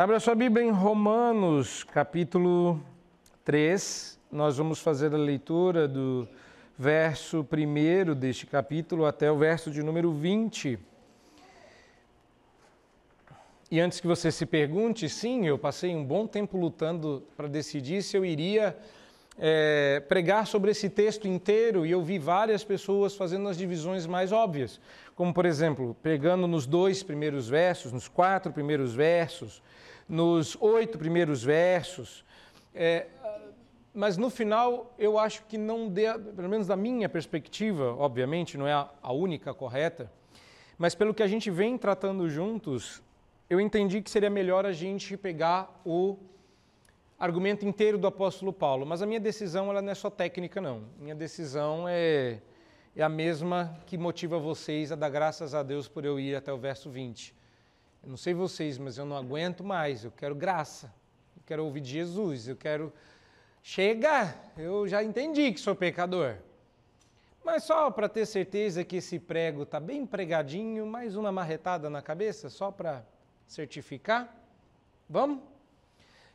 Abra sua Bíblia em Romanos, capítulo 3. Nós vamos fazer a leitura do verso 1 deste capítulo até o verso de número 20. E antes que você se pergunte, sim, eu passei um bom tempo lutando para decidir se eu iria é, pregar sobre esse texto inteiro e eu vi várias pessoas fazendo as divisões mais óbvias, como por exemplo, pegando nos dois primeiros versos, nos quatro primeiros versos, nos oito primeiros versos. É, mas no final eu acho que não dê, pelo menos da minha perspectiva, obviamente não é a, a única correta, mas pelo que a gente vem tratando juntos, eu entendi que seria melhor a gente pegar o argumento inteiro do apóstolo Paulo. Mas a minha decisão ela não é só técnica, não. Minha decisão é, é a mesma que motiva vocês a dar graças a Deus por eu ir até o verso 20. Eu não sei vocês, mas eu não aguento mais. Eu quero graça. Eu quero ouvir de Jesus. Eu quero. Chega! Eu já entendi que sou pecador. Mas só para ter certeza que esse prego está bem pregadinho, mais uma marretada na cabeça, só para certificar. Vamos?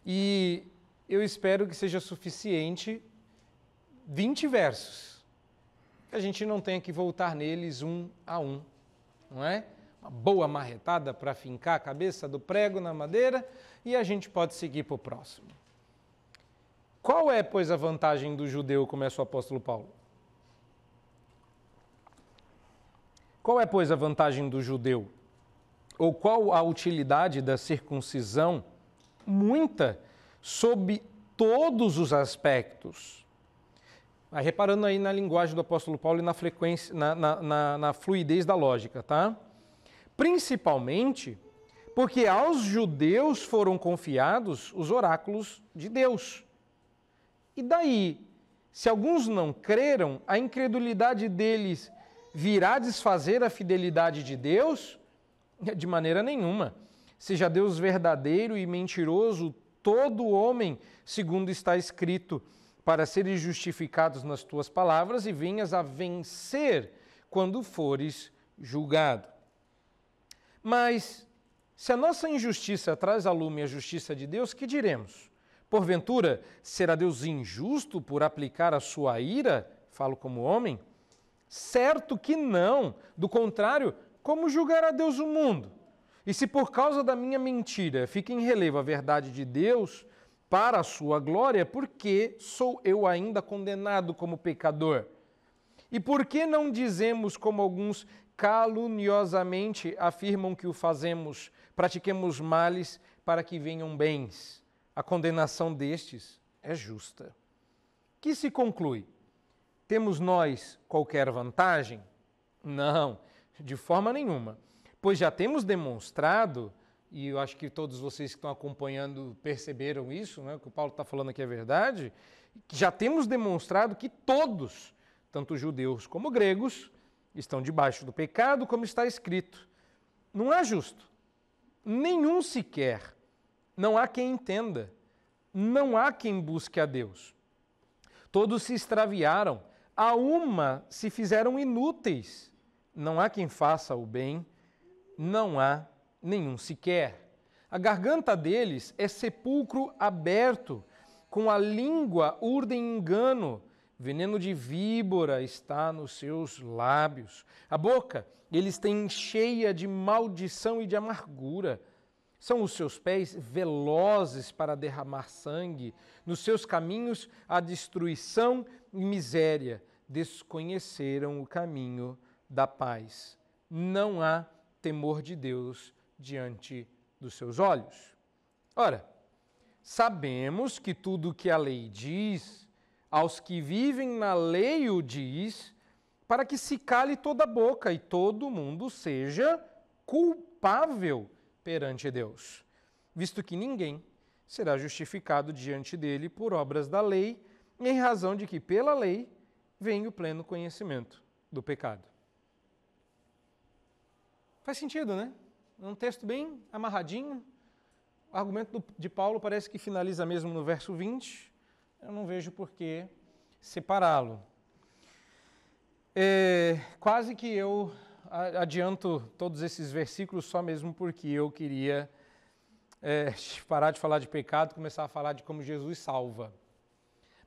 E eu espero que seja suficiente 20 versos. Que a gente não tenha que voltar neles um a um, não é? Uma boa marretada para fincar a cabeça do prego na madeira e a gente pode seguir para o próximo. Qual é, pois, a vantagem do judeu, começa o apóstolo Paulo? Qual é, pois, a vantagem do judeu? Ou qual a utilidade da circuncisão? Muita, sob todos os aspectos. Vai reparando aí na linguagem do apóstolo Paulo e na, frequência, na, na, na, na fluidez da lógica, tá? Principalmente porque aos judeus foram confiados os oráculos de Deus. E daí, se alguns não creram, a incredulidade deles virá desfazer a fidelidade de Deus? De maneira nenhuma. Seja Deus verdadeiro e mentiroso, todo homem, segundo está escrito, para serem justificados nas tuas palavras e venhas a vencer quando fores julgado. Mas, se a nossa injustiça traz a lume a justiça de Deus, que diremos? Porventura, será Deus injusto por aplicar a sua ira? Falo como homem? Certo que não. Do contrário, como julgará Deus o mundo? E se por causa da minha mentira fica em relevo a verdade de Deus para a sua glória, por que sou eu ainda condenado como pecador? E por que não dizemos, como alguns caluniosamente afirmam que o fazemos, pratiquemos males para que venham bens. A condenação destes é justa. Que se conclui? Temos nós qualquer vantagem? Não, de forma nenhuma. Pois já temos demonstrado, e eu acho que todos vocês que estão acompanhando perceberam isso, né, o que o Paulo está falando aqui é verdade, já temos demonstrado que todos, tanto judeus como gregos, estão debaixo do pecado, como está escrito. Não é justo. Nenhum sequer. Não há quem entenda. Não há quem busque a Deus. Todos se extraviaram. A uma se fizeram inúteis. Não há quem faça o bem. Não há nenhum sequer. A garganta deles é sepulcro aberto, com a língua urdem engano Veneno de víbora está nos seus lábios. A boca eles têm cheia de maldição e de amargura. São os seus pés velozes para derramar sangue. Nos seus caminhos a destruição e miséria. Desconheceram o caminho da paz. Não há temor de Deus diante dos seus olhos. Ora, sabemos que tudo o que a lei diz aos que vivem na lei o diz, para que se cale toda a boca e todo mundo seja culpável perante Deus, visto que ninguém será justificado diante dele por obras da lei, em razão de que pela lei vem o pleno conhecimento do pecado. Faz sentido, né? É um texto bem amarradinho. O argumento de Paulo parece que finaliza mesmo no verso 20 eu não vejo por que separá-lo. É, quase que eu adianto todos esses versículos só mesmo porque eu queria é, parar de falar de pecado e começar a falar de como Jesus salva.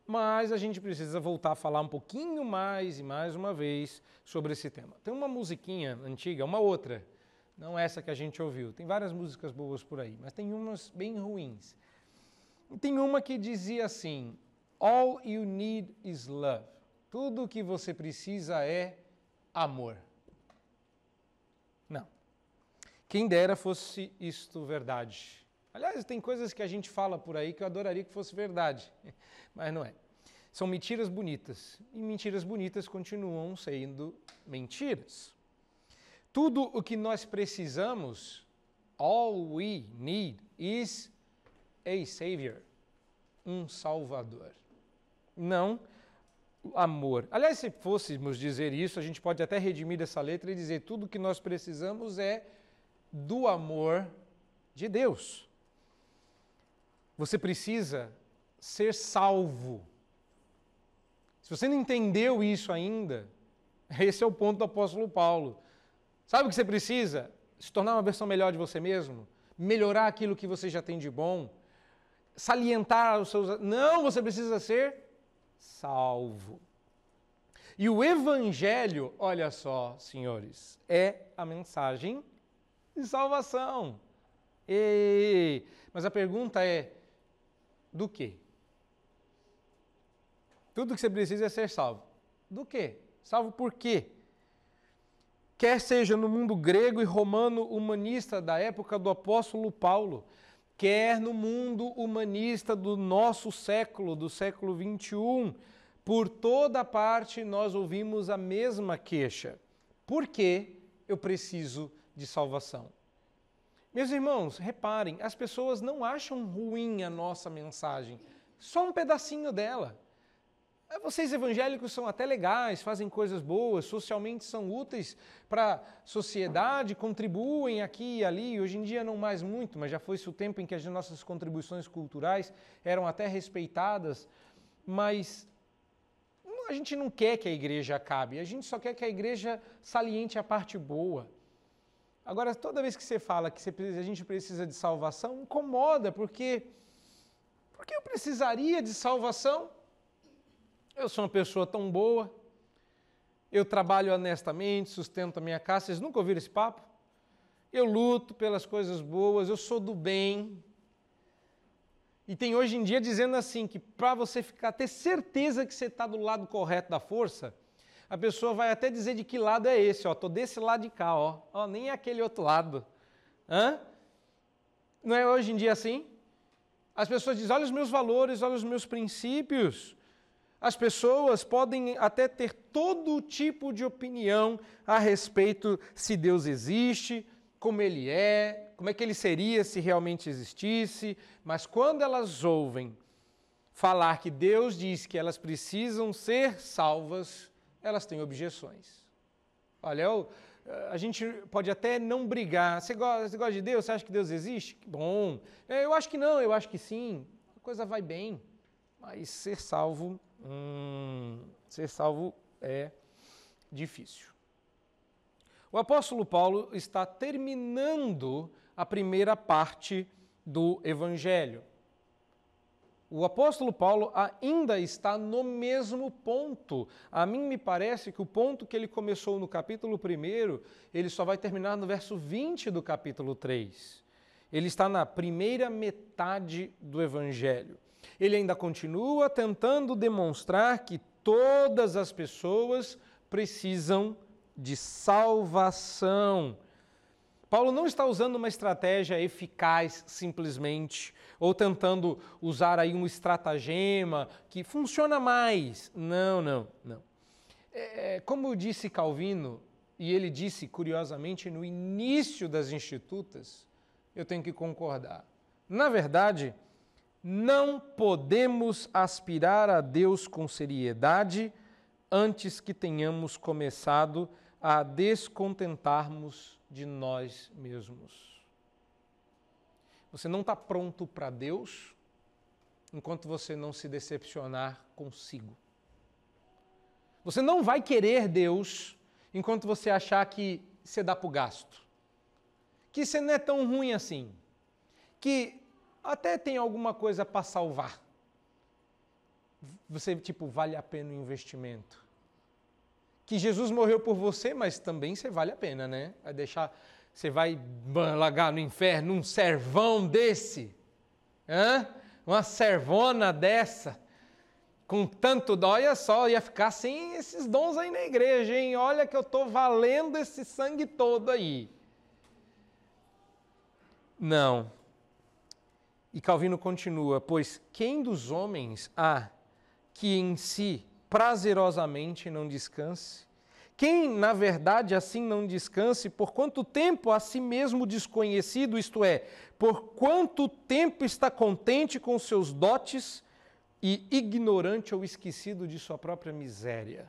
Mas a gente precisa voltar a falar um pouquinho mais e mais uma vez sobre esse tema. Tem uma musiquinha antiga, uma outra, não essa que a gente ouviu. Tem várias músicas boas por aí, mas tem umas bem ruins. E tem uma que dizia assim: All you need is love. Tudo o que você precisa é amor. Não. Quem dera fosse isto verdade. Aliás, tem coisas que a gente fala por aí que eu adoraria que fosse verdade, mas não é. São mentiras bonitas. E mentiras bonitas continuam sendo mentiras. Tudo o que nós precisamos, all we need is a Savior, um Salvador. Não amor. Aliás, se fôssemos dizer isso, a gente pode até redimir essa letra e dizer tudo que nós precisamos é do amor de Deus. Você precisa ser salvo. Se você não entendeu isso ainda, esse é o ponto do apóstolo Paulo. Sabe o que você precisa? Se tornar uma versão melhor de você mesmo? Melhorar aquilo que você já tem de bom? Salientar os seus. Não, você precisa ser salvo. E o Evangelho, olha só, senhores, é a mensagem de salvação. E... Mas a pergunta é: do quê? Tudo que você precisa é ser salvo. Do quê? Salvo por quê? Quer seja no mundo grego e romano humanista da época do apóstolo Paulo, quer no mundo humanista do nosso século, do século 21, por toda parte nós ouvimos a mesma queixa. Por que eu preciso de salvação. Meus irmãos, reparem, as pessoas não acham ruim a nossa mensagem, só um pedacinho dela. É, vocês evangélicos são até legais, fazem coisas boas, socialmente são úteis para a sociedade, contribuem aqui e ali. Hoje em dia não mais muito, mas já foi-se o tempo em que as nossas contribuições culturais eram até respeitadas. Mas a gente não quer que a igreja acabe, a gente só quer que a igreja saliente a parte boa. Agora, toda vez que você fala que a gente precisa de salvação, incomoda, porque porque eu precisaria de salvação? Eu sou uma pessoa tão boa, eu trabalho honestamente, sustento a minha casa. Vocês nunca ouviram esse papo? Eu luto pelas coisas boas, eu sou do bem, e tem hoje em dia dizendo assim que para você ficar ter certeza que você está do lado correto da força, a pessoa vai até dizer de que lado é esse, ó, tô desse lado de cá, ó, ó nem é aquele outro lado. Hã? Não é hoje em dia assim? As pessoas dizem: olha os meus valores, olha os meus princípios. As pessoas podem até ter todo tipo de opinião a respeito se Deus existe, como ele é, como é que ele seria se realmente existisse, mas quando elas ouvem falar que Deus diz que elas precisam ser salvas, elas têm objeções. Olha, eu, a gente pode até não brigar. Você gosta, você gosta de Deus? Você acha que Deus existe? Bom. É, eu acho que não, eu acho que sim. A coisa vai bem. Mas ser salvo, hum, ser salvo é difícil. O apóstolo Paulo está terminando a primeira parte do Evangelho. O apóstolo Paulo ainda está no mesmo ponto. A mim me parece que o ponto que ele começou no capítulo 1, ele só vai terminar no verso 20 do capítulo 3. Ele está na primeira metade do Evangelho. Ele ainda continua tentando demonstrar que todas as pessoas precisam de salvação. Paulo não está usando uma estratégia eficaz simplesmente, ou tentando usar aí um estratagema que funciona mais. Não, não, não. É, como disse Calvino, e ele disse curiosamente no início das Institutas, eu tenho que concordar. Na verdade, não podemos aspirar a Deus com seriedade antes que tenhamos começado a descontentarmos de nós mesmos. Você não está pronto para Deus enquanto você não se decepcionar consigo. Você não vai querer Deus enquanto você achar que você dá para o gasto. Que você não é tão ruim assim. que até tem alguma coisa para salvar. Você, tipo, vale a pena o investimento. Que Jesus morreu por você, mas também você vale a pena, né? Vai deixar, você vai largar no inferno um servão desse, hã? uma servona dessa, com tanto dó, olha só, ia ficar sem esses dons aí na igreja, hein? Olha que eu estou valendo esse sangue todo aí. Não. E Calvino continua: Pois quem dos homens há que em si prazerosamente não descanse? Quem, na verdade, assim não descanse, por quanto tempo a si mesmo desconhecido, isto é, por quanto tempo está contente com seus dotes e ignorante ou esquecido de sua própria miséria?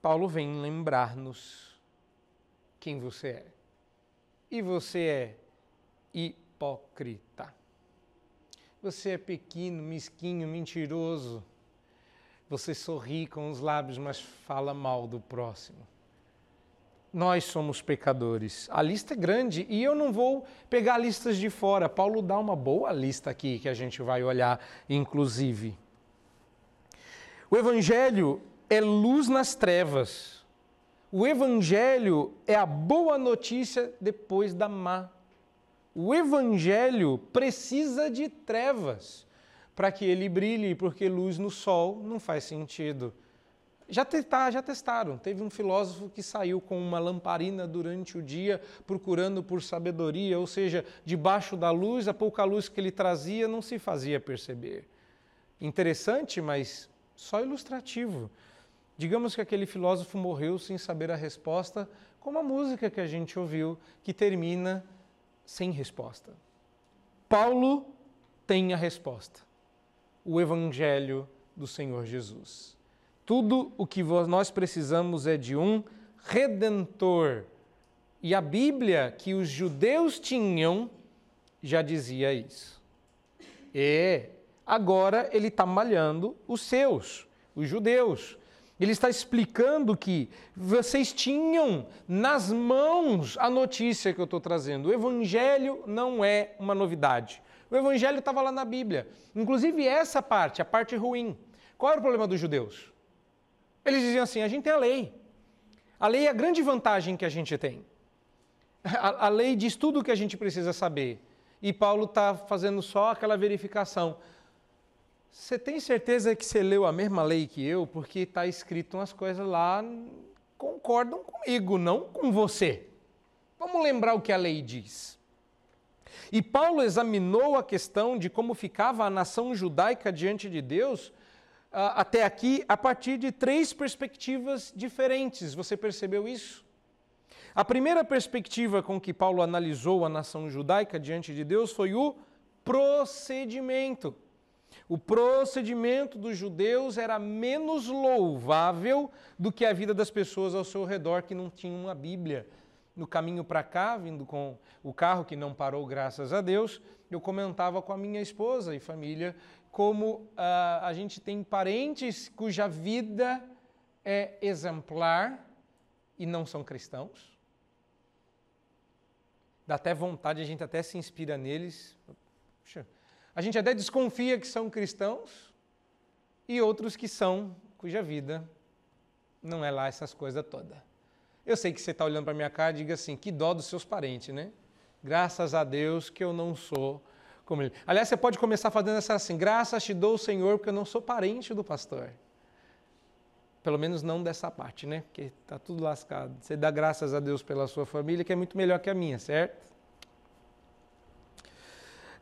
Paulo vem lembrar-nos quem você é. E você é hipócrita. Você é pequeno, mesquinho, mentiroso. Você sorri com os lábios, mas fala mal do próximo. Nós somos pecadores. A lista é grande e eu não vou pegar listas de fora. Paulo dá uma boa lista aqui que a gente vai olhar, inclusive. O Evangelho é luz nas trevas. O Evangelho é a boa notícia depois da má o evangelho precisa de trevas para que ele brilhe, porque luz no sol não faz sentido. Já, testa, já testaram. Teve um filósofo que saiu com uma lamparina durante o dia procurando por sabedoria, ou seja, debaixo da luz, a pouca luz que ele trazia não se fazia perceber. Interessante, mas só ilustrativo. Digamos que aquele filósofo morreu sem saber a resposta, como a música que a gente ouviu, que termina sem resposta. Paulo tem a resposta: o Evangelho do Senhor Jesus. Tudo o que nós precisamos é de um redentor. E a Bíblia que os judeus tinham já dizia isso. E agora ele está malhando os seus, os judeus. Ele está explicando que vocês tinham nas mãos a notícia que eu estou trazendo. O Evangelho não é uma novidade. O Evangelho estava lá na Bíblia. Inclusive essa parte, a parte ruim. Qual era o problema dos judeus? Eles diziam assim: a gente tem a lei. A lei é a grande vantagem que a gente tem. A, a lei diz tudo o que a gente precisa saber. E Paulo está fazendo só aquela verificação. Você tem certeza que você leu a mesma lei que eu? Porque está escrito umas coisas lá concordam comigo, não com você. Vamos lembrar o que a lei diz. E Paulo examinou a questão de como ficava a nação judaica diante de Deus até aqui a partir de três perspectivas diferentes. Você percebeu isso? A primeira perspectiva com que Paulo analisou a nação judaica diante de Deus foi o procedimento. O procedimento dos judeus era menos louvável do que a vida das pessoas ao seu redor que não tinham uma Bíblia. No caminho para cá, vindo com o carro que não parou, graças a Deus, eu comentava com a minha esposa e família como uh, a gente tem parentes cuja vida é exemplar e não são cristãos. Dá até vontade, a gente até se inspira neles. Puxa, a gente até desconfia que são cristãos e outros que são, cuja vida não é lá essas coisas todas. Eu sei que você está olhando para minha cara e diga assim, que dó dos seus parentes, né? Graças a Deus que eu não sou como ele. Aliás, você pode começar fazendo essa assim, graças te dou, Senhor, porque eu não sou parente do pastor. Pelo menos não dessa parte, né? Porque está tudo lascado. Você dá graças a Deus pela sua família, que é muito melhor que a minha, certo?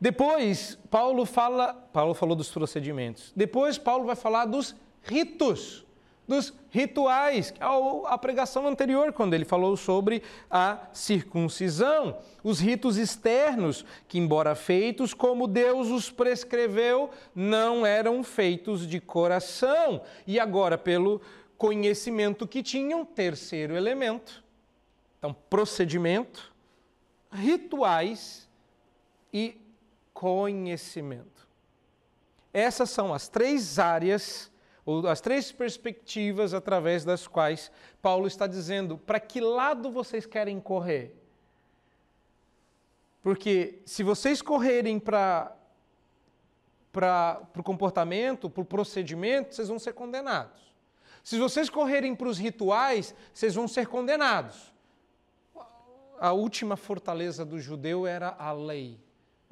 Depois, Paulo fala, Paulo falou dos procedimentos. Depois, Paulo vai falar dos ritos, dos rituais, é a pregação anterior, quando ele falou sobre a circuncisão, os ritos externos, que, embora feitos como Deus os prescreveu, não eram feitos de coração. E agora, pelo conhecimento que tinham, terceiro elemento. Então, procedimento, rituais e conhecimento. Essas são as três áreas, ou as três perspectivas através das quais Paulo está dizendo para que lado vocês querem correr. Porque se vocês correrem para o comportamento, para o procedimento, vocês vão ser condenados. Se vocês correrem para os rituais, vocês vão ser condenados. A última fortaleza do judeu era a lei,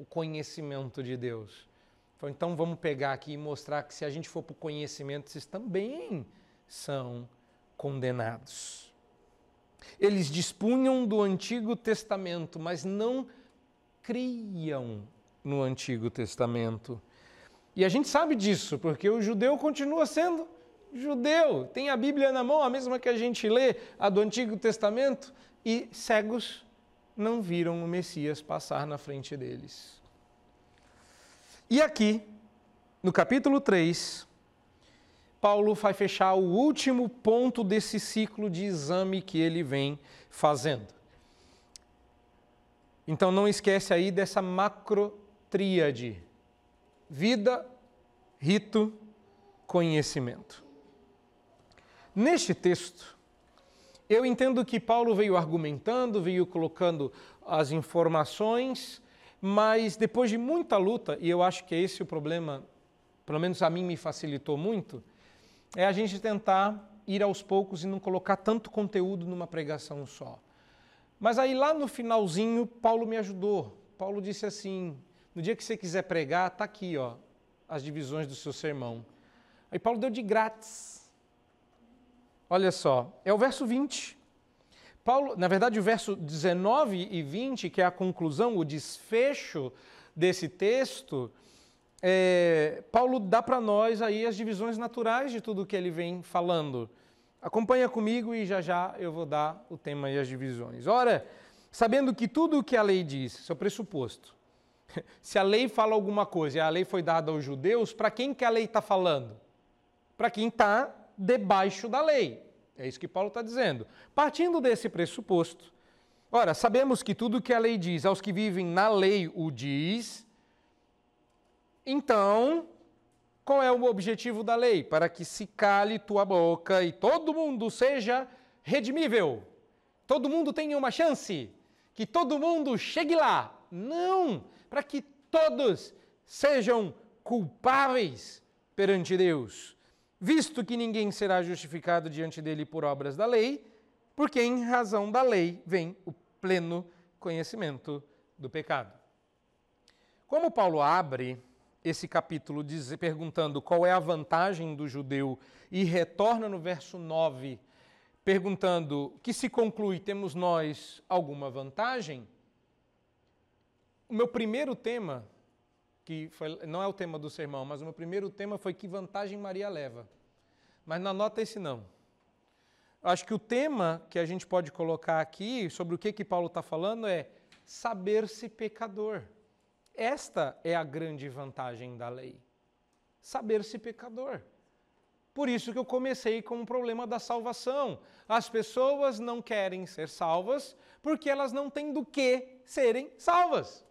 o conhecimento de Deus. Então vamos pegar aqui e mostrar que se a gente for para o conhecimento, vocês também são condenados. Eles dispunham do Antigo Testamento, mas não criam no Antigo Testamento. E a gente sabe disso, porque o judeu continua sendo judeu, tem a Bíblia na mão, a mesma que a gente lê, a do Antigo Testamento, e cegos não viram o Messias passar na frente deles. E aqui, no capítulo 3, Paulo vai fechar o último ponto desse ciclo de exame que ele vem fazendo. Então não esquece aí dessa macrotríade: vida, rito, conhecimento. Neste texto, eu entendo que Paulo veio argumentando, veio colocando as informações, mas depois de muita luta, e eu acho que é esse o problema, pelo menos a mim me facilitou muito, é a gente tentar ir aos poucos e não colocar tanto conteúdo numa pregação só. Mas aí lá no finalzinho, Paulo me ajudou. Paulo disse assim: no dia que você quiser pregar, tá aqui, ó, as divisões do seu sermão. Aí Paulo deu de grátis. Olha só, é o verso 20. Paulo, na verdade, o verso 19 e 20, que é a conclusão, o desfecho desse texto, é, Paulo dá para nós aí as divisões naturais de tudo que ele vem falando. Acompanha comigo e já já eu vou dar o tema e as divisões. Ora, sabendo que tudo o que a lei diz, seu pressuposto, se a lei fala alguma coisa e a lei foi dada aos judeus, para quem que a lei está falando? Para quem está debaixo da lei. É isso que Paulo está dizendo. Partindo desse pressuposto, ora, sabemos que tudo que a lei diz aos que vivem na lei o diz, então qual é o objetivo da lei? Para que se cale tua boca e todo mundo seja redimível. Todo mundo tenha uma chance. Que todo mundo chegue lá. Não! Para que todos sejam culpáveis perante Deus. Visto que ninguém será justificado diante dele por obras da lei, porque em razão da lei vem o pleno conhecimento do pecado. Como Paulo abre esse capítulo diz, perguntando qual é a vantagem do judeu e retorna no verso 9 perguntando que se conclui temos nós alguma vantagem? O meu primeiro tema, que foi, não é o tema do sermão, mas o meu primeiro tema foi que vantagem Maria leva. Mas não anota esse não. Acho que o tema que a gente pode colocar aqui, sobre o que, que Paulo está falando, é saber-se pecador. Esta é a grande vantagem da lei: saber-se pecador. Por isso que eu comecei com o problema da salvação. As pessoas não querem ser salvas porque elas não têm do que serem salvas.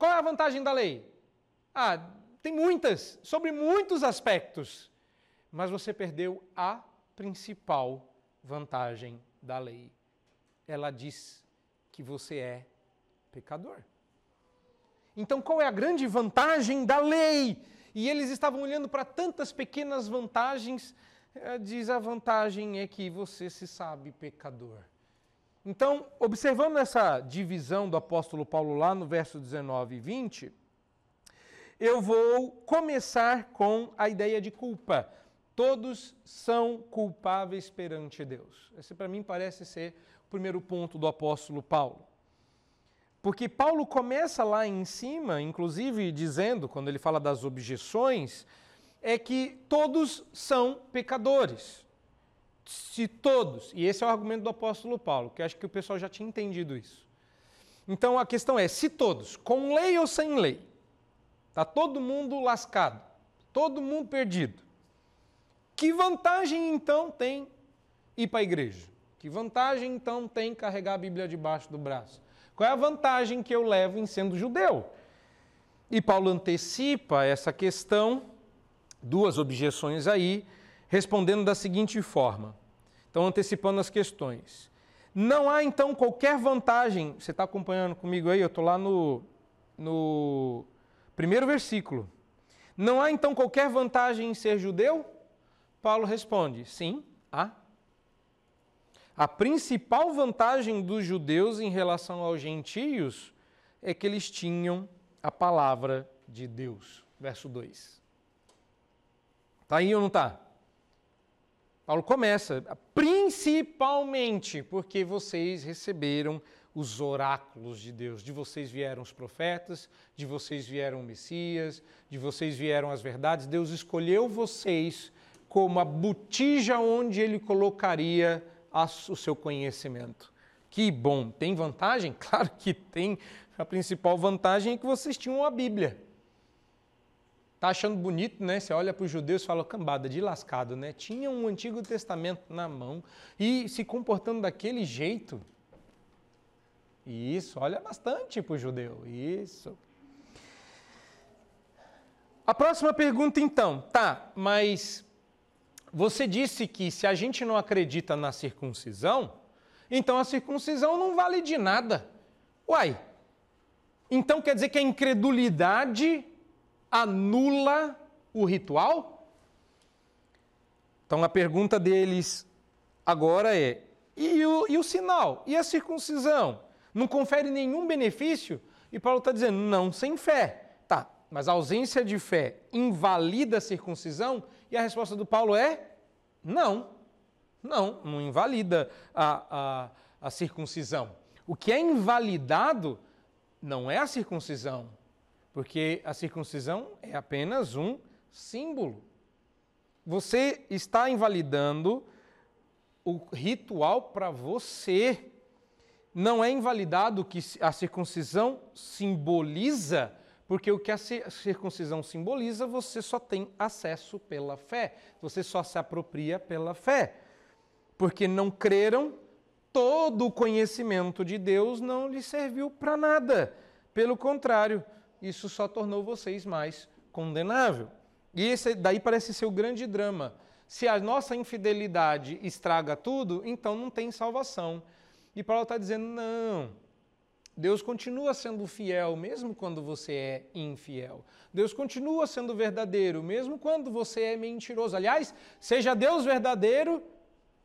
Qual é a vantagem da lei? Ah, tem muitas, sobre muitos aspectos. Mas você perdeu a principal vantagem da lei. Ela diz que você é pecador. Então, qual é a grande vantagem da lei? E eles estavam olhando para tantas pequenas vantagens. Eh, diz a vantagem é que você se sabe pecador. Então, observando essa divisão do apóstolo Paulo lá no verso 19 e 20, eu vou começar com a ideia de culpa. Todos são culpáveis perante Deus. Esse, para mim, parece ser o primeiro ponto do apóstolo Paulo. Porque Paulo começa lá em cima, inclusive dizendo, quando ele fala das objeções, é que todos são pecadores. Se todos, e esse é o argumento do apóstolo Paulo, que acho que o pessoal já tinha entendido isso. Então a questão é: se todos, com lei ou sem lei, está todo mundo lascado, todo mundo perdido, que vantagem então tem ir para a igreja? Que vantagem então tem carregar a Bíblia debaixo do braço? Qual é a vantagem que eu levo em sendo judeu? E Paulo antecipa essa questão, duas objeções aí, respondendo da seguinte forma. Então, antecipando as questões. Não há então qualquer vantagem. Você está acompanhando comigo aí? Eu estou lá no, no primeiro versículo. Não há então qualquer vantagem em ser judeu? Paulo responde: sim, há. A principal vantagem dos judeus em relação aos gentios é que eles tinham a palavra de Deus. Verso 2. Está aí ou não está? Paulo começa, principalmente porque vocês receberam os oráculos de Deus. De vocês vieram os profetas, de vocês vieram o Messias, de vocês vieram as verdades. Deus escolheu vocês como a botija onde ele colocaria o seu conhecimento. Que bom! Tem vantagem? Claro que tem. A principal vantagem é que vocês tinham a Bíblia. Tá achando bonito, né? Você olha para os judeus e fala, cambada de lascado, né? Tinha um Antigo Testamento na mão e se comportando daquele jeito. Isso, olha bastante para o judeu. Isso. A próxima pergunta, então, tá, mas você disse que se a gente não acredita na circuncisão, então a circuncisão não vale de nada. Uai, então quer dizer que a incredulidade anula o ritual? Então a pergunta deles agora é: e o, e o sinal? E a circuncisão? Não confere nenhum benefício? E Paulo está dizendo: não, sem fé. Tá, mas a ausência de fé invalida a circuncisão? E a resposta do Paulo é: não. Não, não invalida a, a, a circuncisão. O que é invalidado não é a circuncisão, porque a circuncisão é apenas um símbolo. Você está invalidando o ritual para você. Não é invalidado o que a circuncisão simboliza, porque o que a circuncisão simboliza, você só tem acesso pela fé. Você só se apropria pela fé. Porque não creram, todo o conhecimento de Deus não lhe serviu para nada. Pelo contrário, isso só tornou vocês mais condenável. E esse daí parece ser o grande drama. Se a nossa infidelidade estraga tudo, então não tem salvação. E Paulo está dizendo: não. Deus continua sendo fiel mesmo quando você é infiel. Deus continua sendo verdadeiro mesmo quando você é mentiroso. Aliás, seja Deus verdadeiro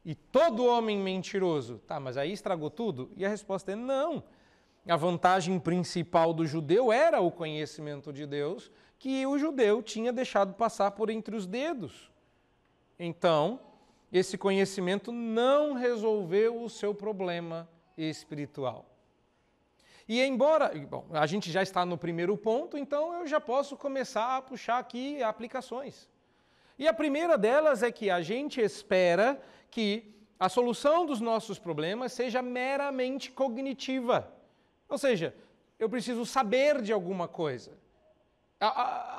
e todo homem mentiroso. Tá, mas aí estragou tudo? E a resposta é não. A vantagem principal do judeu era o conhecimento de Deus, que o judeu tinha deixado passar por entre os dedos. Então, esse conhecimento não resolveu o seu problema espiritual. E embora, bom, a gente já está no primeiro ponto, então eu já posso começar a puxar aqui aplicações. E a primeira delas é que a gente espera que a solução dos nossos problemas seja meramente cognitiva. Ou seja, eu preciso saber de alguma coisa.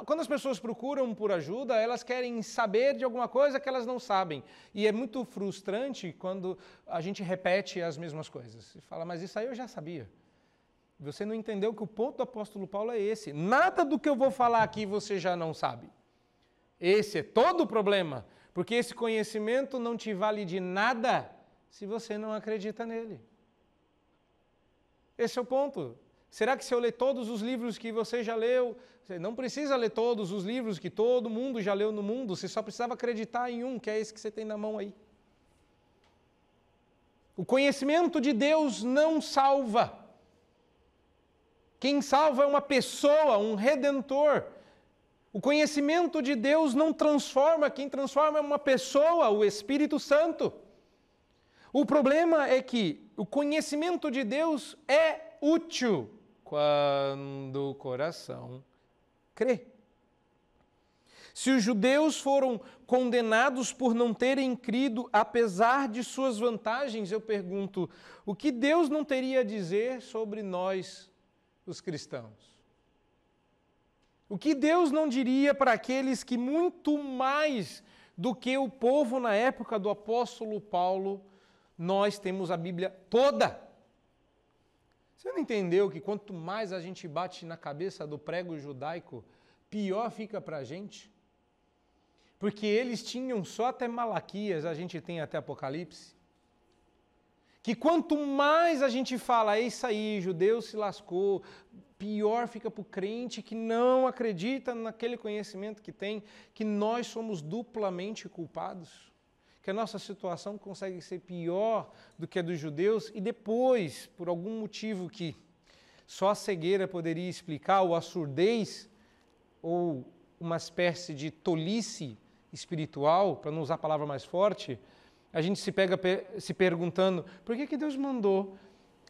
Quando as pessoas procuram por ajuda, elas querem saber de alguma coisa que elas não sabem. E é muito frustrante quando a gente repete as mesmas coisas. E fala, mas isso aí eu já sabia. Você não entendeu que o ponto do apóstolo Paulo é esse. Nada do que eu vou falar aqui você já não sabe. Esse é todo o problema. Porque esse conhecimento não te vale de nada se você não acredita nele. Esse é o ponto. Será que se eu ler todos os livros que você já leu, você não precisa ler todos os livros que todo mundo já leu no mundo, você só precisava acreditar em um, que é esse que você tem na mão aí. O conhecimento de Deus não salva. Quem salva é uma pessoa, um redentor. O conhecimento de Deus não transforma, quem transforma é uma pessoa, o Espírito Santo. O problema é que o conhecimento de Deus é útil quando o coração crê. Se os judeus foram condenados por não terem crido, apesar de suas vantagens, eu pergunto: o que Deus não teria a dizer sobre nós, os cristãos? O que Deus não diria para aqueles que, muito mais do que o povo na época do apóstolo Paulo, nós temos a Bíblia toda. Você não entendeu que quanto mais a gente bate na cabeça do prego judaico, pior fica para a gente? Porque eles tinham só até Malaquias, a gente tem até Apocalipse. que quanto mais a gente fala, é isso aí, judeu se lascou, pior fica para o crente que não acredita naquele conhecimento que tem, que nós somos duplamente culpados, que a nossa situação consegue ser pior do que a dos judeus e depois, por algum motivo que só a cegueira poderia explicar, ou a surdez, ou uma espécie de tolice espiritual, para não usar a palavra mais forte, a gente se pega se perguntando por que, que Deus mandou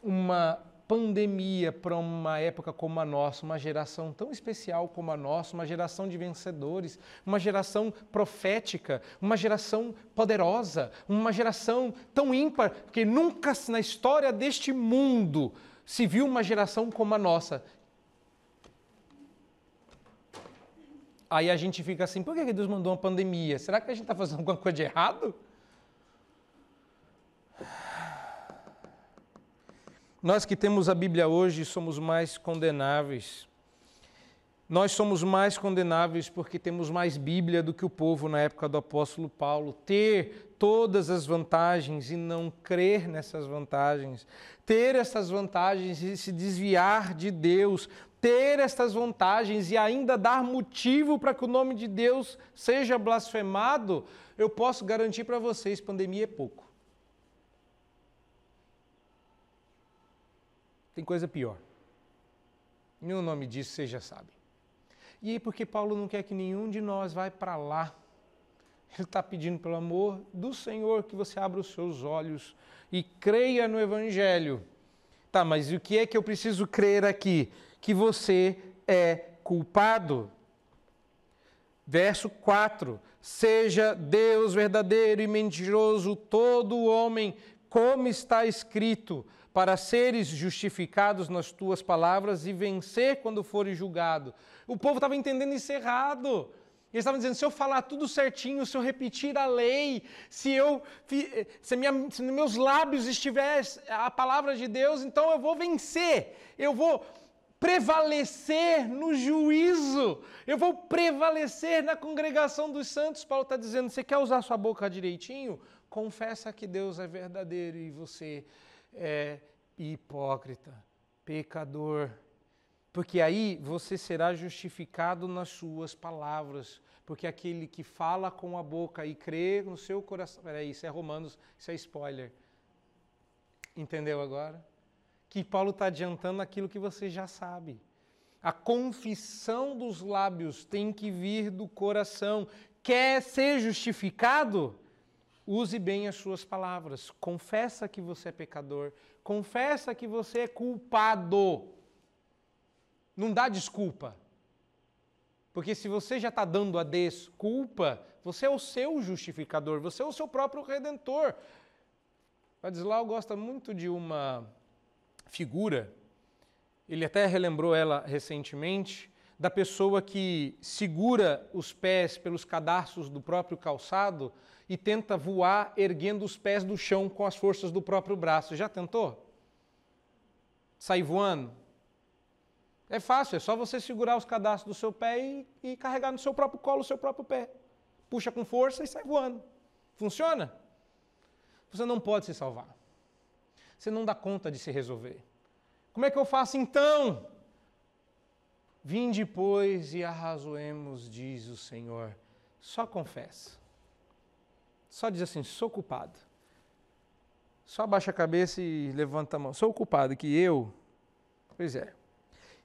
uma pandemia para uma época como a nossa, uma geração tão especial como a nossa, uma geração de vencedores, uma geração profética, uma geração poderosa, uma geração tão ímpar, porque nunca na história deste mundo se viu uma geração como a nossa. Aí a gente fica assim, por que Deus mandou uma pandemia? Será que a gente está fazendo alguma coisa de errado? Nós que temos a Bíblia hoje somos mais condenáveis. Nós somos mais condenáveis porque temos mais Bíblia do que o povo na época do apóstolo Paulo. Ter todas as vantagens e não crer nessas vantagens. Ter essas vantagens e se desviar de Deus. Ter essas vantagens e ainda dar motivo para que o nome de Deus seja blasfemado. Eu posso garantir para vocês: pandemia é pouco. Tem coisa pior. O nome disso você já sabe. E aí, porque Paulo não quer que nenhum de nós vá para lá. Ele está pedindo, pelo amor do Senhor, que você abra os seus olhos e creia no Evangelho. Tá, mas o que é que eu preciso crer aqui? Que você é culpado. Verso 4: Seja Deus verdadeiro e mentiroso todo homem, como está escrito para seres justificados nas tuas palavras e vencer quando fores julgado. O povo estava entendendo isso errado. Eles estavam dizendo: se eu falar tudo certinho, se eu repetir a lei, se eu se, minha, se nos meus lábios estiver a palavra de Deus, então eu vou vencer, eu vou prevalecer no juízo, eu vou prevalecer na congregação dos santos. Paulo está dizendo: você quer usar sua boca direitinho? Confessa que Deus é verdadeiro e você é hipócrita, pecador. Porque aí você será justificado nas suas palavras. Porque aquele que fala com a boca e crê no seu coração. Peraí, isso é Romanos, isso é spoiler. Entendeu agora? Que Paulo está adiantando aquilo que você já sabe. A confissão dos lábios tem que vir do coração. Quer ser justificado? Use bem as suas palavras. Confessa que você é pecador. Confessa que você é culpado. Não dá desculpa. Porque se você já está dando a desculpa, você é o seu justificador, você é o seu próprio redentor. Ladislau gosta muito de uma figura, ele até relembrou ela recentemente, da pessoa que segura os pés pelos cadarços do próprio calçado e tenta voar erguendo os pés do chão com as forças do próprio braço. Já tentou? Sair voando? É fácil, é só você segurar os cadastros do seu pé e, e carregar no seu próprio colo o seu próprio pé. Puxa com força e sai voando. Funciona? Você não pode se salvar. Você não dá conta de se resolver. Como é que eu faço então? Vinde, pois, e arrazoemos, diz o Senhor. Só confessa. Só diz assim: sou culpado. Só abaixa a cabeça e levanta a mão. Sou culpado que eu. Pois é.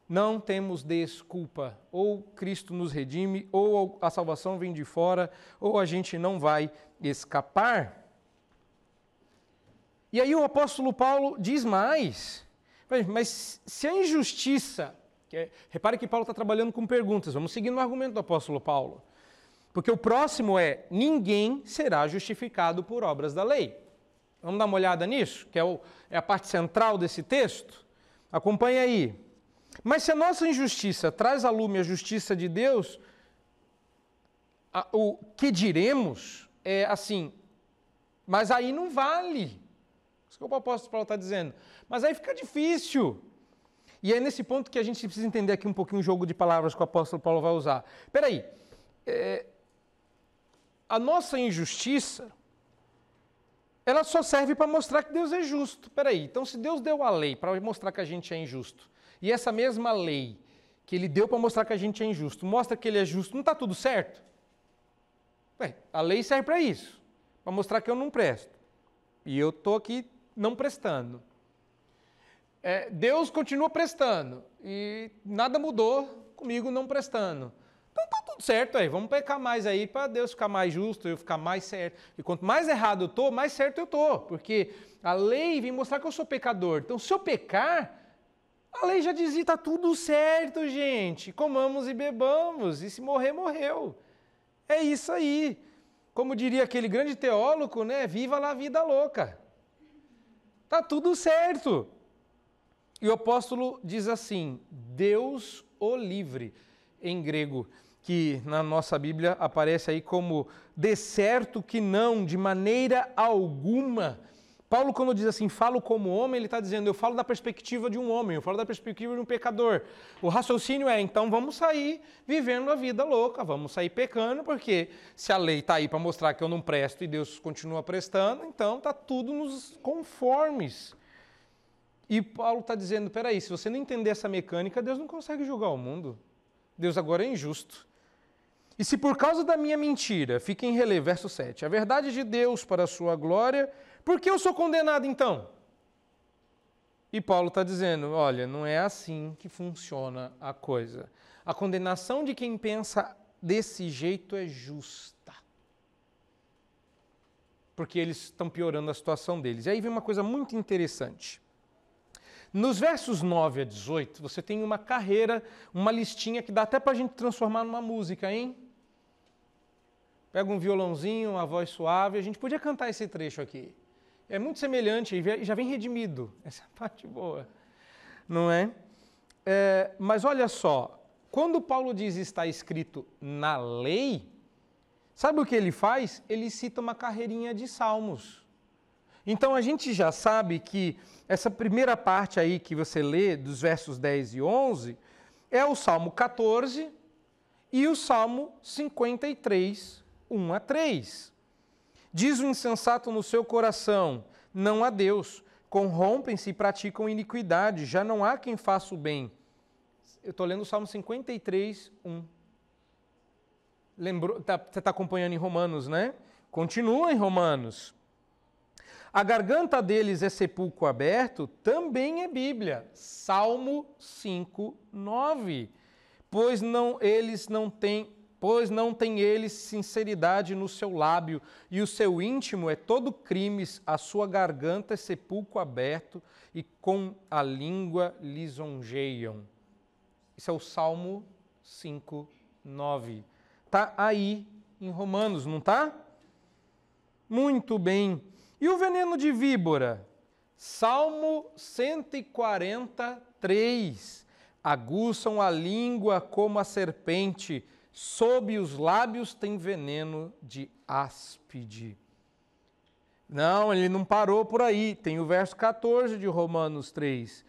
Não temos desculpa. Ou Cristo nos redime, ou a salvação vem de fora, ou a gente não vai escapar. E aí o apóstolo Paulo diz mais. Mas se a injustiça. É, repare que Paulo está trabalhando com perguntas. Vamos seguir no argumento do apóstolo Paulo. Porque o próximo é: ninguém será justificado por obras da lei. Vamos dar uma olhada nisso, que é, o, é a parte central desse texto? Acompanhe aí. Mas se a nossa injustiça traz a lume a justiça de Deus, a, o que diremos é assim, mas aí não vale. Isso que o apóstolo Paulo está dizendo. Mas aí fica difícil. E é nesse ponto que a gente precisa entender aqui um pouquinho o jogo de palavras que o apóstolo Paulo vai usar. Espera aí. É, a nossa injustiça ela só serve para mostrar que Deus é justo. Peraí, então se Deus deu a lei para mostrar que a gente é injusto, e essa mesma lei que ele deu para mostrar que a gente é injusto, mostra que ele é justo, não está tudo certo? Ué, a lei serve para isso, para mostrar que eu não presto. E eu estou aqui não prestando. É, Deus continua prestando e nada mudou comigo não prestando. Então tá certo aí, vamos pecar mais aí para Deus ficar mais justo, eu ficar mais certo. E quanto mais errado eu tô, mais certo eu tô, porque a lei vem mostrar que eu sou pecador. Então se eu pecar, a lei já dizia tá tudo certo, gente. Comamos e bebamos e se morrer morreu. É isso aí. Como diria aquele grande teólogo, né? Viva lá a vida louca. Tá tudo certo. E o apóstolo diz assim: Deus o livre, em grego, que na nossa Bíblia aparece aí como de certo que não, de maneira alguma. Paulo, quando diz assim, falo como homem, ele está dizendo, eu falo da perspectiva de um homem, eu falo da perspectiva de um pecador. O raciocínio é, então vamos sair vivendo a vida louca, vamos sair pecando, porque se a lei está aí para mostrar que eu não presto e Deus continua prestando, então está tudo nos conformes. E Paulo está dizendo: peraí, se você não entender essa mecânica, Deus não consegue julgar o mundo. Deus agora é injusto. E se por causa da minha mentira, fica em relevo, verso 7, a verdade de Deus para a sua glória, por que eu sou condenado então? E Paulo está dizendo: olha, não é assim que funciona a coisa. A condenação de quem pensa desse jeito é justa. Porque eles estão piorando a situação deles. E aí vem uma coisa muito interessante. Nos versos 9 a 18, você tem uma carreira, uma listinha que dá até para a gente transformar numa música, hein? Pega um violãozinho, uma voz suave, a gente podia cantar esse trecho aqui. É muito semelhante e já vem redimido. Essa parte boa, não é? é? Mas olha só, quando Paulo diz está escrito na lei, sabe o que ele faz? Ele cita uma carreirinha de salmos. Então a gente já sabe que essa primeira parte aí que você lê, dos versos 10 e 11, é o Salmo 14 e o Salmo 53, 1 a 3. Diz o insensato no seu coração: não há Deus. Corrompem-se e praticam iniquidade, já não há quem faça o bem. Eu estou lendo o Salmo 53, 1. Lembrou, tá, você está acompanhando em Romanos, né? Continua em Romanos. A garganta deles é sepulcro aberto, também é Bíblia. Salmo 5, 9. Pois não eles não têm, pois não têm eles sinceridade no seu lábio, e o seu íntimo é todo crimes, a sua garganta é sepulcro aberto, e com a língua lisonjeiam. Isso é o Salmo 5, 9. Está aí em Romanos, não está? Muito bem. E o veneno de víbora? Salmo 143. Aguçam a língua como a serpente, sob os lábios tem veneno de áspide. Não, ele não parou por aí. Tem o verso 14 de Romanos 3.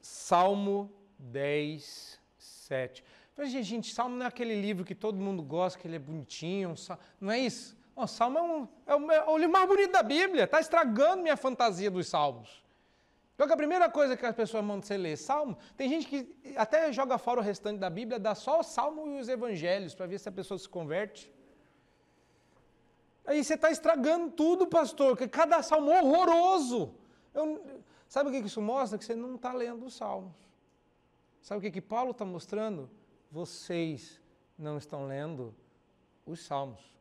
Salmo 10, 7. Mas, gente, Salmo não é aquele livro que todo mundo gosta, que ele é bonitinho. Não é isso? O Salmo é, um, é, o, é o livro mais bonito da Bíblia, está estragando minha fantasia dos Salmos. É a primeira coisa que as pessoas mandam você ler? Salmo. Tem gente que até joga fora o restante da Bíblia, dá só o Salmo e os Evangelhos para ver se a pessoa se converte. Aí você está estragando tudo, pastor, porque cada salmo é horroroso. Eu, sabe o que isso mostra? Que você não está lendo os salmos. Sabe o que, que Paulo está mostrando? Vocês não estão lendo os salmos.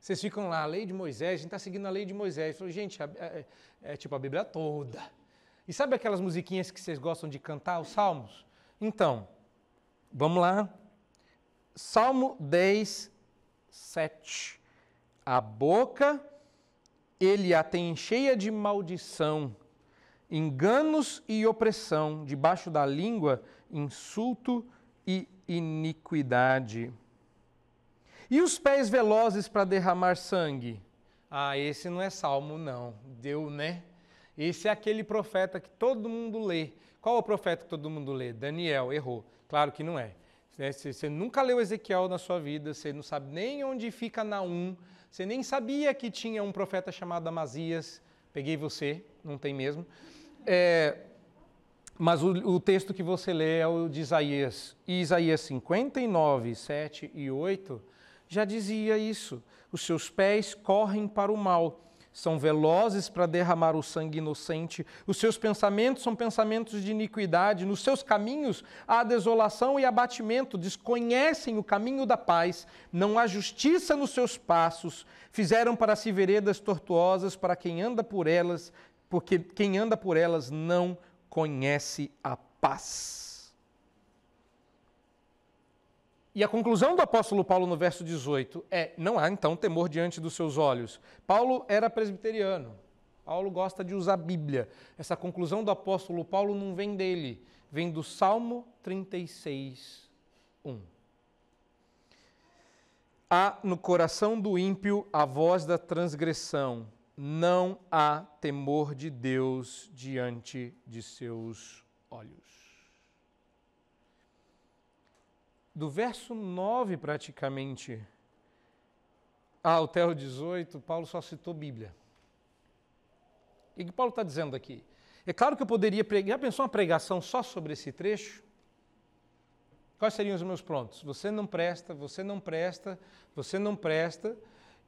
Vocês ficam lá, a lei de Moisés, a gente está seguindo a lei de Moisés. Falei, gente, é, é, é, tipo a Bíblia toda. E sabe aquelas musiquinhas que vocês gostam de cantar, os salmos? Então, vamos lá. Salmo 10, 7. A boca ele a tem cheia de maldição, enganos e opressão, debaixo da língua, insulto e iniquidade. E os pés velozes para derramar sangue? Ah, esse não é salmo, não. Deu, né? Esse é aquele profeta que todo mundo lê. Qual é o profeta que todo mundo lê? Daniel, errou. Claro que não é. Né? Você nunca leu Ezequiel na sua vida, você não sabe nem onde fica Naum, você nem sabia que tinha um profeta chamado Amazias. Peguei você, não tem mesmo. É, mas o, o, texto que você lê é o de Isaías. E Isaías 59, 7 e 8 já dizia isso. Os seus pés correm para o mal são velozes para derramar o sangue inocente, os seus pensamentos são pensamentos de iniquidade, nos seus caminhos há desolação e abatimento, desconhecem o caminho da paz, não há justiça nos seus passos, fizeram para si veredas tortuosas para quem anda por elas, porque quem anda por elas não conhece a paz. E a conclusão do apóstolo Paulo no verso 18 é: não há então temor diante dos seus olhos. Paulo era presbiteriano. Paulo gosta de usar a Bíblia. Essa conclusão do apóstolo Paulo não vem dele, vem do Salmo 36, 1. Há no coração do ímpio a voz da transgressão, não há temor de Deus diante de seus olhos. Do verso 9 praticamente até o 18, Paulo só citou Bíblia. O que Paulo está dizendo aqui? É claro que eu poderia pregar, já pensou uma pregação só sobre esse trecho? Quais seriam os meus prontos? Você não presta, você não presta, você não presta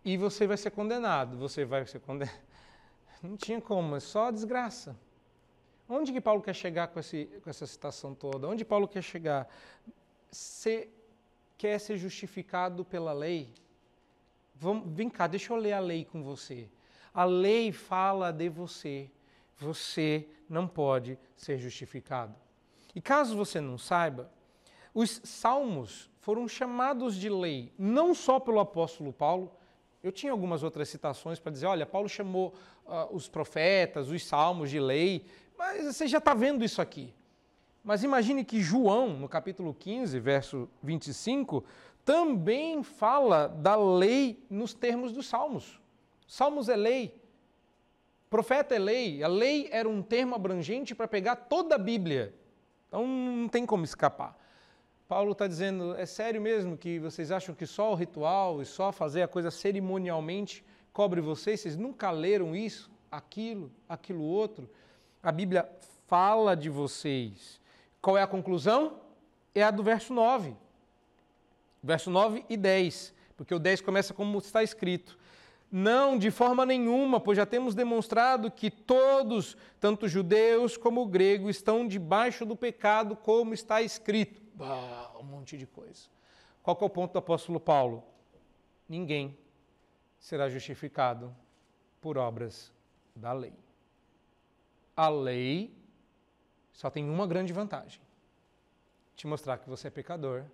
e você vai ser condenado. Você vai ser condenado. Não tinha como, é só desgraça. Onde que Paulo quer chegar com, esse, com essa citação toda? Onde Paulo quer chegar? Você quer ser justificado pela lei? Vamos, vem cá, deixa eu ler a lei com você. A lei fala de você. Você não pode ser justificado. E caso você não saiba, os salmos foram chamados de lei, não só pelo apóstolo Paulo. Eu tinha algumas outras citações para dizer: olha, Paulo chamou uh, os profetas, os salmos de lei, mas você já está vendo isso aqui. Mas imagine que João, no capítulo 15, verso 25, também fala da lei nos termos dos Salmos. Salmos é lei, profeta é lei. A lei era um termo abrangente para pegar toda a Bíblia. Então não tem como escapar. Paulo está dizendo: é sério mesmo que vocês acham que só o ritual e só fazer a coisa cerimonialmente cobre vocês? Vocês nunca leram isso, aquilo, aquilo outro? A Bíblia fala de vocês. Qual é a conclusão? É a do verso 9. Verso 9 e 10, porque o 10 começa como está escrito. Não, de forma nenhuma, pois já temos demonstrado que todos, tanto judeus como gregos, estão debaixo do pecado, como está escrito. Bah, um monte de coisa. Qual é o ponto do apóstolo Paulo? Ninguém será justificado por obras da lei. A lei só tem uma grande vantagem: te mostrar que você é pecador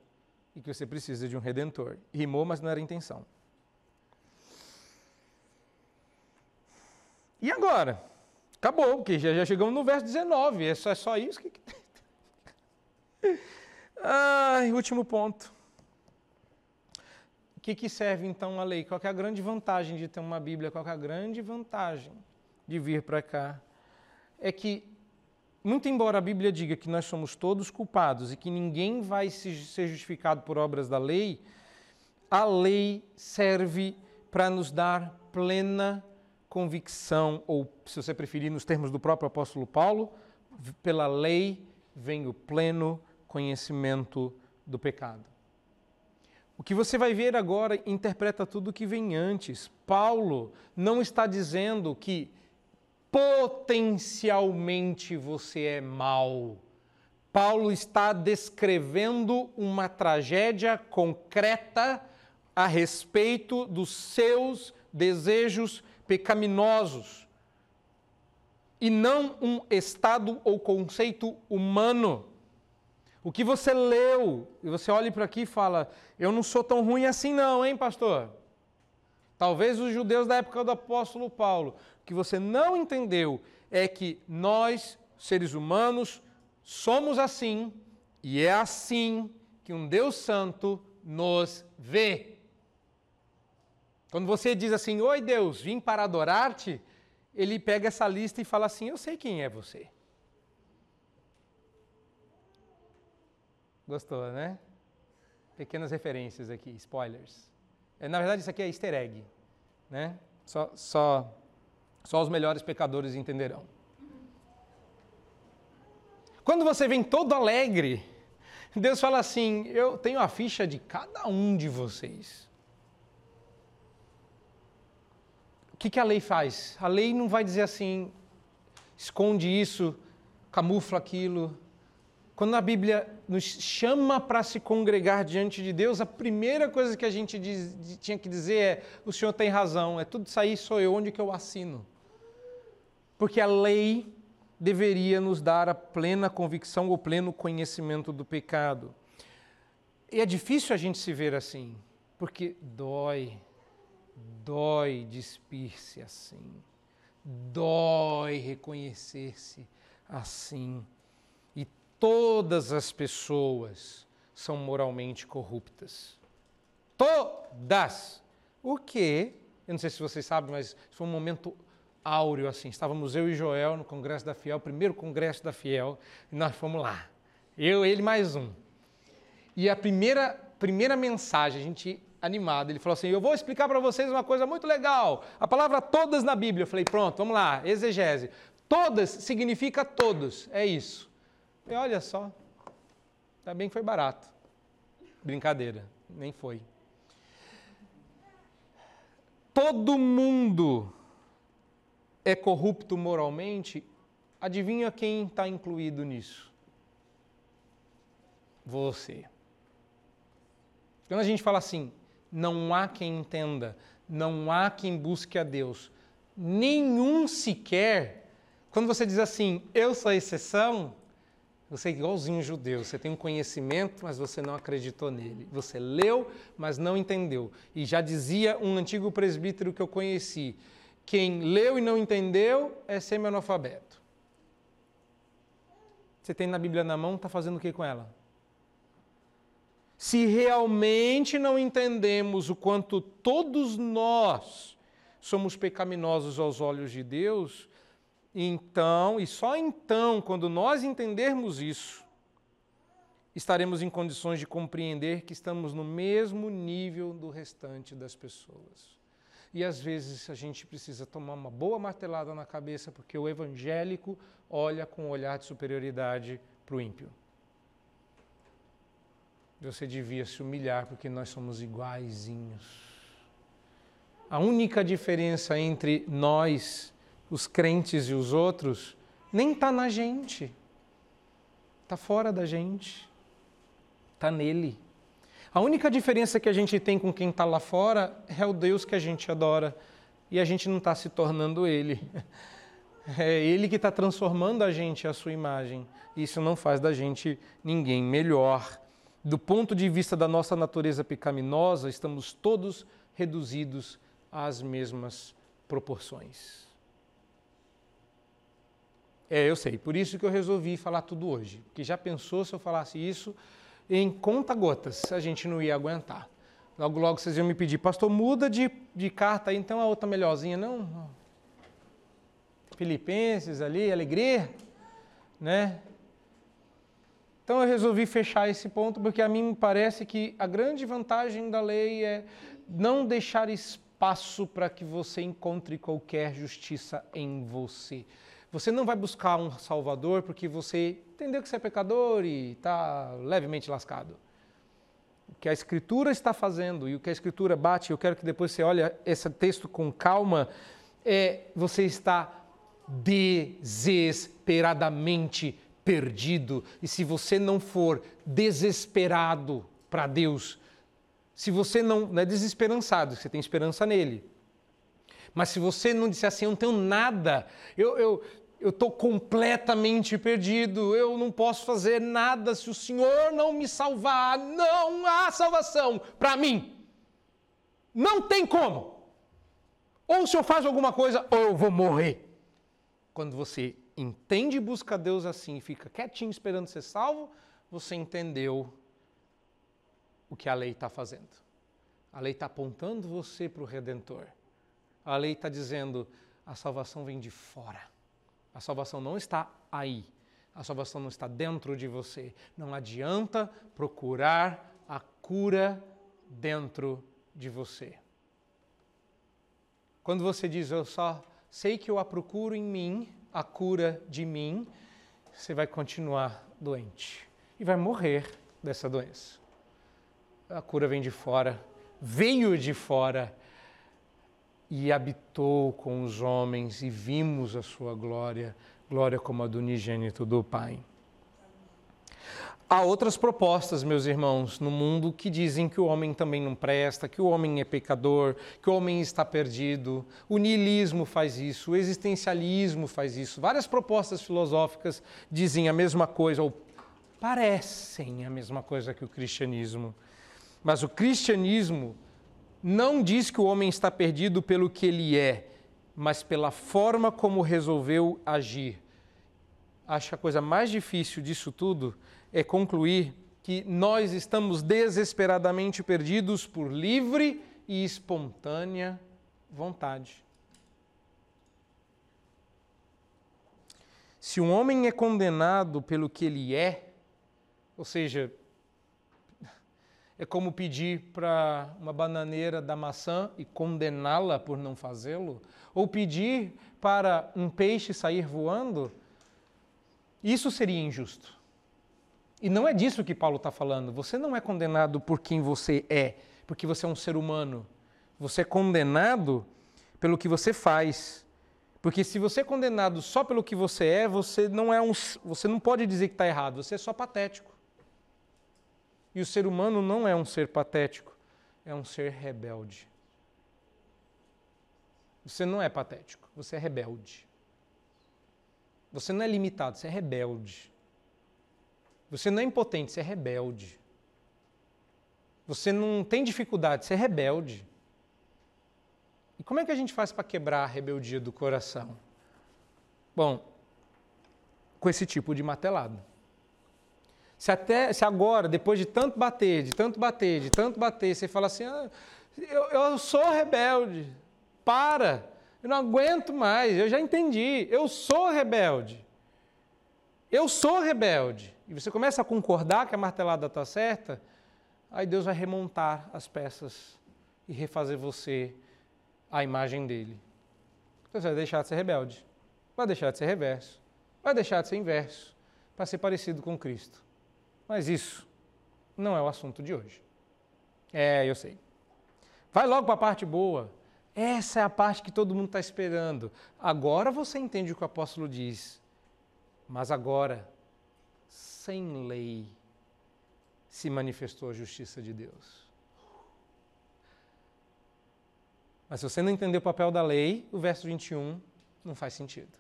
e que você precisa de um redentor. Rimou, mas não era a intenção. E agora? Acabou, porque já, já chegamos no verso 19. É só, é só isso que. Ai, último ponto. O que, que serve então a lei? Qual é a grande vantagem de ter uma Bíblia? Qual é a grande vantagem de vir para cá? É que muito embora a Bíblia diga que nós somos todos culpados e que ninguém vai ser justificado por obras da lei, a lei serve para nos dar plena convicção, ou se você preferir, nos termos do próprio apóstolo Paulo, pela lei vem o pleno conhecimento do pecado. O que você vai ver agora interpreta tudo o que vem antes. Paulo não está dizendo que potencialmente você é mau. Paulo está descrevendo uma tragédia concreta a respeito dos seus desejos pecaminosos e não um estado ou conceito humano. O que você leu, e você olha para aqui e fala: Eu não sou tão ruim assim, não, hein, pastor? Talvez os judeus da época do apóstolo Paulo que você não entendeu é que nós, seres humanos, somos assim e é assim que um Deus Santo nos vê. Quando você diz assim, Oi Deus, vim para adorar-te, ele pega essa lista e fala assim: Eu sei quem é você. Gostou, né? Pequenas referências aqui, spoilers. É, na verdade, isso aqui é easter egg. Né? Só, só, só os melhores pecadores entenderão. Quando você vem todo alegre, Deus fala assim: Eu tenho a ficha de cada um de vocês. O que, que a lei faz? A lei não vai dizer assim, esconde isso, camufla aquilo. Quando a Bíblia nos chama para se congregar diante de Deus, a primeira coisa que a gente diz, tinha que dizer é: o Senhor tem razão, é tudo isso aí, sou eu, onde que eu assino? Porque a lei deveria nos dar a plena convicção ou pleno conhecimento do pecado. E é difícil a gente se ver assim, porque dói, dói despir-se assim, dói reconhecer-se assim. E todas as pessoas são moralmente corruptas. Todas! O que, eu não sei se vocês sabem, mas foi um momento áureo assim. Estávamos eu e Joel no Congresso da Fiel, primeiro Congresso da Fiel, e nós fomos lá. Eu, ele mais um. E a primeira, primeira mensagem, a gente animado, ele falou assim: Eu vou explicar para vocês uma coisa muito legal. A palavra todas na Bíblia. Eu falei: Pronto, vamos lá, exegese. Todas significa todos, é isso. E olha só, ainda bem que foi barato. Brincadeira, nem foi. Todo mundo é corrupto moralmente, adivinha quem está incluído nisso? Você. Quando a gente fala assim, não há quem entenda, não há quem busque a Deus, nenhum sequer, quando você diz assim, eu sou a exceção, você é igualzinho judeu, você tem um conhecimento, mas você não acreditou nele. Você leu, mas não entendeu. E já dizia um antigo presbítero que eu conheci: quem leu e não entendeu é semi-analfabeto. Você tem na Bíblia na mão, está fazendo o que com ela? Se realmente não entendemos o quanto todos nós somos pecaminosos aos olhos de Deus, então, e só então, quando nós entendermos isso, estaremos em condições de compreender que estamos no mesmo nível do restante das pessoas. E às vezes a gente precisa tomar uma boa martelada na cabeça porque o evangélico olha com um olhar de superioridade para o ímpio. Você devia se humilhar porque nós somos iguaizinhos. A única diferença entre nós, os crentes e os outros, nem está na gente. Está fora da gente. Está nele. A única diferença que a gente tem com quem está lá fora é o Deus que a gente adora e a gente não está se tornando Ele. É Ele que está transformando a gente à sua imagem. Isso não faz da gente ninguém melhor. Do ponto de vista da nossa natureza pecaminosa, estamos todos reduzidos às mesmas proporções. É, eu sei, por isso que eu resolvi falar tudo hoje. Porque já pensou se eu falasse isso em conta-gotas, a gente não ia aguentar. Logo, logo vocês iam me pedir, pastor, muda de, de carta aí, então a outra melhorzinha. Não, Filipenses ali, alegria, né? Então eu resolvi fechar esse ponto porque a mim me parece que a grande vantagem da lei é não deixar espaço para que você encontre qualquer justiça em você. Você não vai buscar um Salvador porque você entendeu que você é pecador e está levemente lascado. O que a Escritura está fazendo e o que a Escritura bate, eu quero que depois você olhe esse texto com calma, é você está desesperadamente perdido. E se você não for desesperado para Deus, se você não, não é desesperançado, você tem esperança nele, mas se você não disser assim, eu não tenho nada, eu, eu, eu estou completamente perdido, eu não posso fazer nada se o Senhor não me salvar, não há salvação para mim. Não tem como. Ou o Senhor faz alguma coisa, ou eu vou morrer. Quando você entende e busca Deus assim e fica quietinho esperando ser salvo, você entendeu o que a lei está fazendo. A lei está apontando você para o Redentor. A lei está dizendo: a salvação vem de fora. A salvação não está aí. A salvação não está dentro de você. Não adianta procurar a cura dentro de você. Quando você diz, eu só sei que eu a procuro em mim, a cura de mim, você vai continuar doente e vai morrer dessa doença. A cura vem de fora, veio de fora e habitou com os homens e vimos a sua glória, glória como a do unigênito do Pai. Há outras propostas, meus irmãos, no mundo que dizem que o homem também não presta, que o homem é pecador, que o homem está perdido. O niilismo faz isso, o existencialismo faz isso. Várias propostas filosóficas dizem a mesma coisa, ou parecem a mesma coisa que o cristianismo. Mas o cristianismo não diz que o homem está perdido pelo que ele é, mas pela forma como resolveu agir. Acho que a coisa mais difícil disso tudo é concluir que nós estamos desesperadamente perdidos por livre e espontânea vontade. Se um homem é condenado pelo que ele é, ou seja, é como pedir para uma bananeira da maçã e condená-la por não fazê-lo, ou pedir para um peixe sair voando, isso seria injusto. E não é disso que Paulo está falando. Você não é condenado por quem você é, porque você é um ser humano. Você é condenado pelo que você faz. Porque se você é condenado só pelo que você é, você não é um, você não pode dizer que está errado. Você é só patético. E o ser humano não é um ser patético, é um ser rebelde. Você não é patético, você é rebelde. Você não é limitado, você é rebelde. Você não é impotente, você é rebelde. Você não tem dificuldade, você é rebelde. E como é que a gente faz para quebrar a rebeldia do coração? Bom, com esse tipo de matelado. Se, até, se agora, depois de tanto bater, de tanto bater, de tanto bater, você fala assim: ah, eu, eu sou rebelde, para, eu não aguento mais, eu já entendi, eu sou rebelde. Eu sou rebelde e você começa a concordar que a martelada está certa, aí Deus vai remontar as peças e refazer você à imagem dele. Então você vai deixar de ser rebelde, vai deixar de ser reverso, vai deixar de ser inverso, para ser parecido com Cristo. Mas isso não é o assunto de hoje. É, eu sei. Vai logo para a parte boa. Essa é a parte que todo mundo está esperando. Agora você entende o que o apóstolo diz. Mas agora sem lei se manifestou a justiça de Deus. Mas se você não entender o papel da lei, o verso 21 não faz sentido.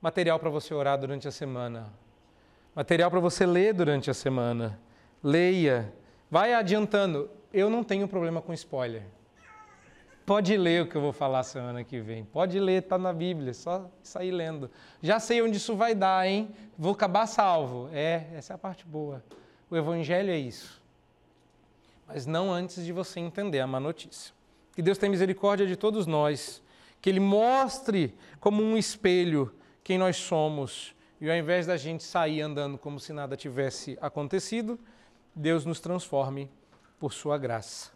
Material para você orar durante a semana. Material para você ler durante a semana. Leia. Vai adiantando. Eu não tenho problema com spoiler. Pode ler o que eu vou falar semana que vem. Pode ler, está na Bíblia, só sair lendo. Já sei onde isso vai dar, hein? Vou acabar salvo. É, essa é a parte boa. O Evangelho é isso. Mas não antes de você entender a má notícia. Que Deus tenha misericórdia de todos nós. Que Ele mostre como um espelho quem nós somos. E ao invés da gente sair andando como se nada tivesse acontecido, Deus nos transforme por Sua graça.